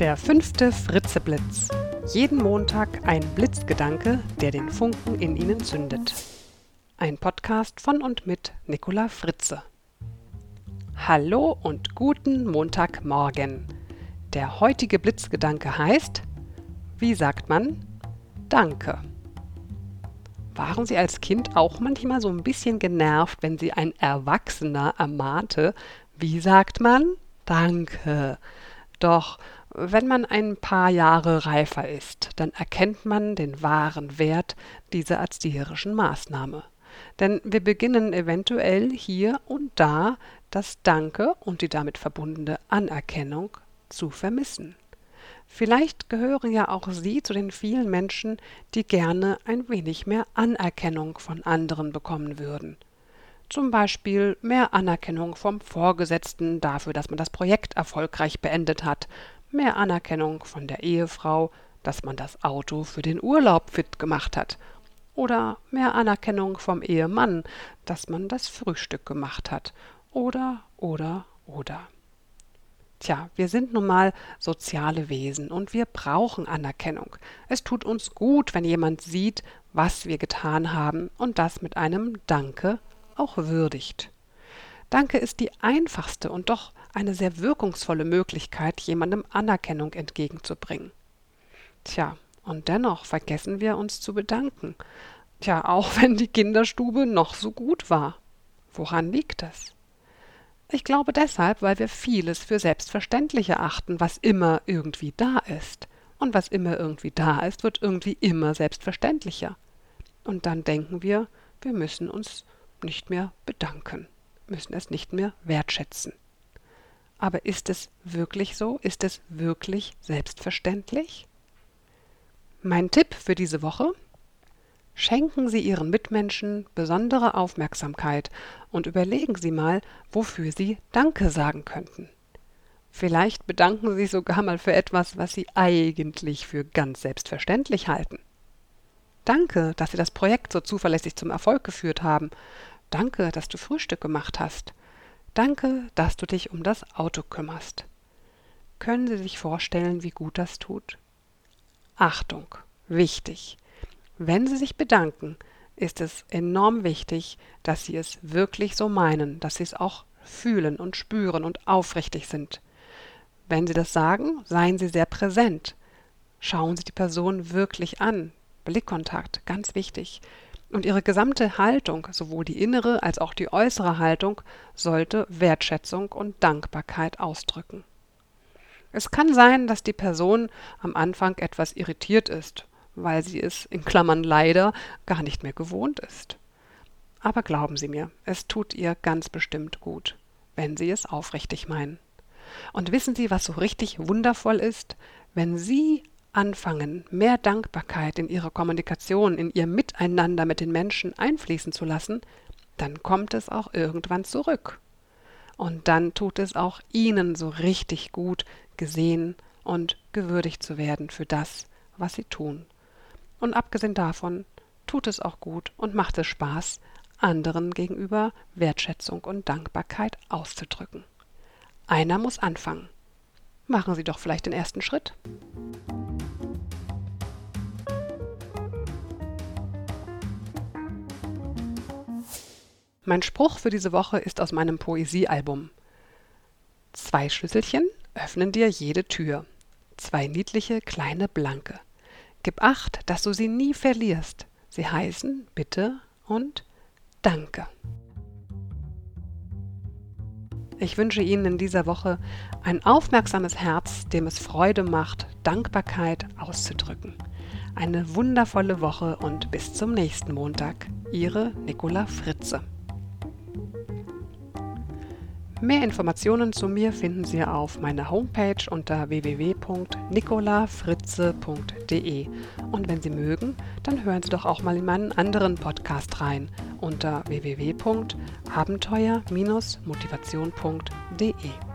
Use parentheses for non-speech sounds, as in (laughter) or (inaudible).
Der fünfte Fritzeblitz. Jeden Montag ein Blitzgedanke, der den Funken in Ihnen zündet. Ein Podcast von und mit Nicola Fritze. Hallo und guten Montagmorgen. Der heutige Blitzgedanke heißt, wie sagt man, Danke. Waren Sie als Kind auch manchmal so ein bisschen genervt, wenn Sie ein Erwachsener ermahnte, wie sagt man? Danke. Doch wenn man ein paar Jahre reifer ist, dann erkennt man den wahren Wert dieser erzieherischen Maßnahme. Denn wir beginnen eventuell hier und da das Danke und die damit verbundene Anerkennung zu vermissen. Vielleicht gehören ja auch Sie zu den vielen Menschen, die gerne ein wenig mehr Anerkennung von anderen bekommen würden. Zum Beispiel mehr Anerkennung vom Vorgesetzten dafür, dass man das Projekt erfolgreich beendet hat, mehr Anerkennung von der Ehefrau, dass man das Auto für den Urlaub fit gemacht hat, oder mehr Anerkennung vom Ehemann, dass man das Frühstück gemacht hat, oder, oder, oder. Tja, wir sind nun mal soziale Wesen und wir brauchen Anerkennung. Es tut uns gut, wenn jemand sieht, was wir getan haben und das mit einem Danke auch würdigt. Danke ist die einfachste und doch eine sehr wirkungsvolle Möglichkeit, jemandem Anerkennung entgegenzubringen. Tja, und dennoch vergessen wir uns zu bedanken. Tja, auch (laughs) wenn die Kinderstube noch so gut war. Woran liegt das? Ich glaube deshalb, weil wir vieles für selbstverständlich erachten, was immer irgendwie da ist. Und was immer irgendwie da ist, wird irgendwie immer selbstverständlicher. Und dann denken wir, wir müssen uns nicht mehr bedanken, müssen es nicht mehr wertschätzen. Aber ist es wirklich so? Ist es wirklich selbstverständlich? Mein Tipp für diese Woche Schenken Sie Ihren Mitmenschen besondere Aufmerksamkeit und überlegen Sie mal, wofür Sie Danke sagen könnten. Vielleicht bedanken Sie sich sogar mal für etwas, was Sie eigentlich für ganz selbstverständlich halten. Danke, dass Sie das Projekt so zuverlässig zum Erfolg geführt haben. Danke, dass du Frühstück gemacht hast. Danke, dass du dich um das Auto kümmerst. Können Sie sich vorstellen, wie gut das tut? Achtung, wichtig. Wenn Sie sich bedanken, ist es enorm wichtig, dass Sie es wirklich so meinen, dass Sie es auch fühlen und spüren und aufrichtig sind. Wenn Sie das sagen, seien Sie sehr präsent. Schauen Sie die Person wirklich an. Blickkontakt, ganz wichtig. Und Ihre gesamte Haltung, sowohl die innere als auch die äußere Haltung, sollte Wertschätzung und Dankbarkeit ausdrücken. Es kann sein, dass die Person am Anfang etwas irritiert ist weil sie es in Klammern leider gar nicht mehr gewohnt ist. Aber glauben Sie mir, es tut ihr ganz bestimmt gut, wenn Sie es aufrichtig meinen. Und wissen Sie, was so richtig wundervoll ist? Wenn Sie anfangen, mehr Dankbarkeit in Ihre Kommunikation, in Ihr Miteinander mit den Menschen einfließen zu lassen, dann kommt es auch irgendwann zurück. Und dann tut es auch Ihnen so richtig gut, gesehen und gewürdigt zu werden für das, was Sie tun. Und abgesehen davon tut es auch gut und macht es Spaß, anderen gegenüber Wertschätzung und Dankbarkeit auszudrücken. Einer muss anfangen. Machen Sie doch vielleicht den ersten Schritt. Mein Spruch für diese Woche ist aus meinem Poesiealbum. Zwei Schlüsselchen öffnen dir jede Tür. Zwei niedliche kleine Blanke. Gib acht, dass du sie nie verlierst. Sie heißen Bitte und Danke. Ich wünsche Ihnen in dieser Woche ein aufmerksames Herz, dem es Freude macht, Dankbarkeit auszudrücken. Eine wundervolle Woche und bis zum nächsten Montag. Ihre Nicola Fritze. Mehr Informationen zu mir finden Sie auf meiner Homepage unter www.nicolafritze.de. Und wenn Sie mögen, dann hören Sie doch auch mal in meinen anderen Podcast rein unter www.abenteuer-motivation.de.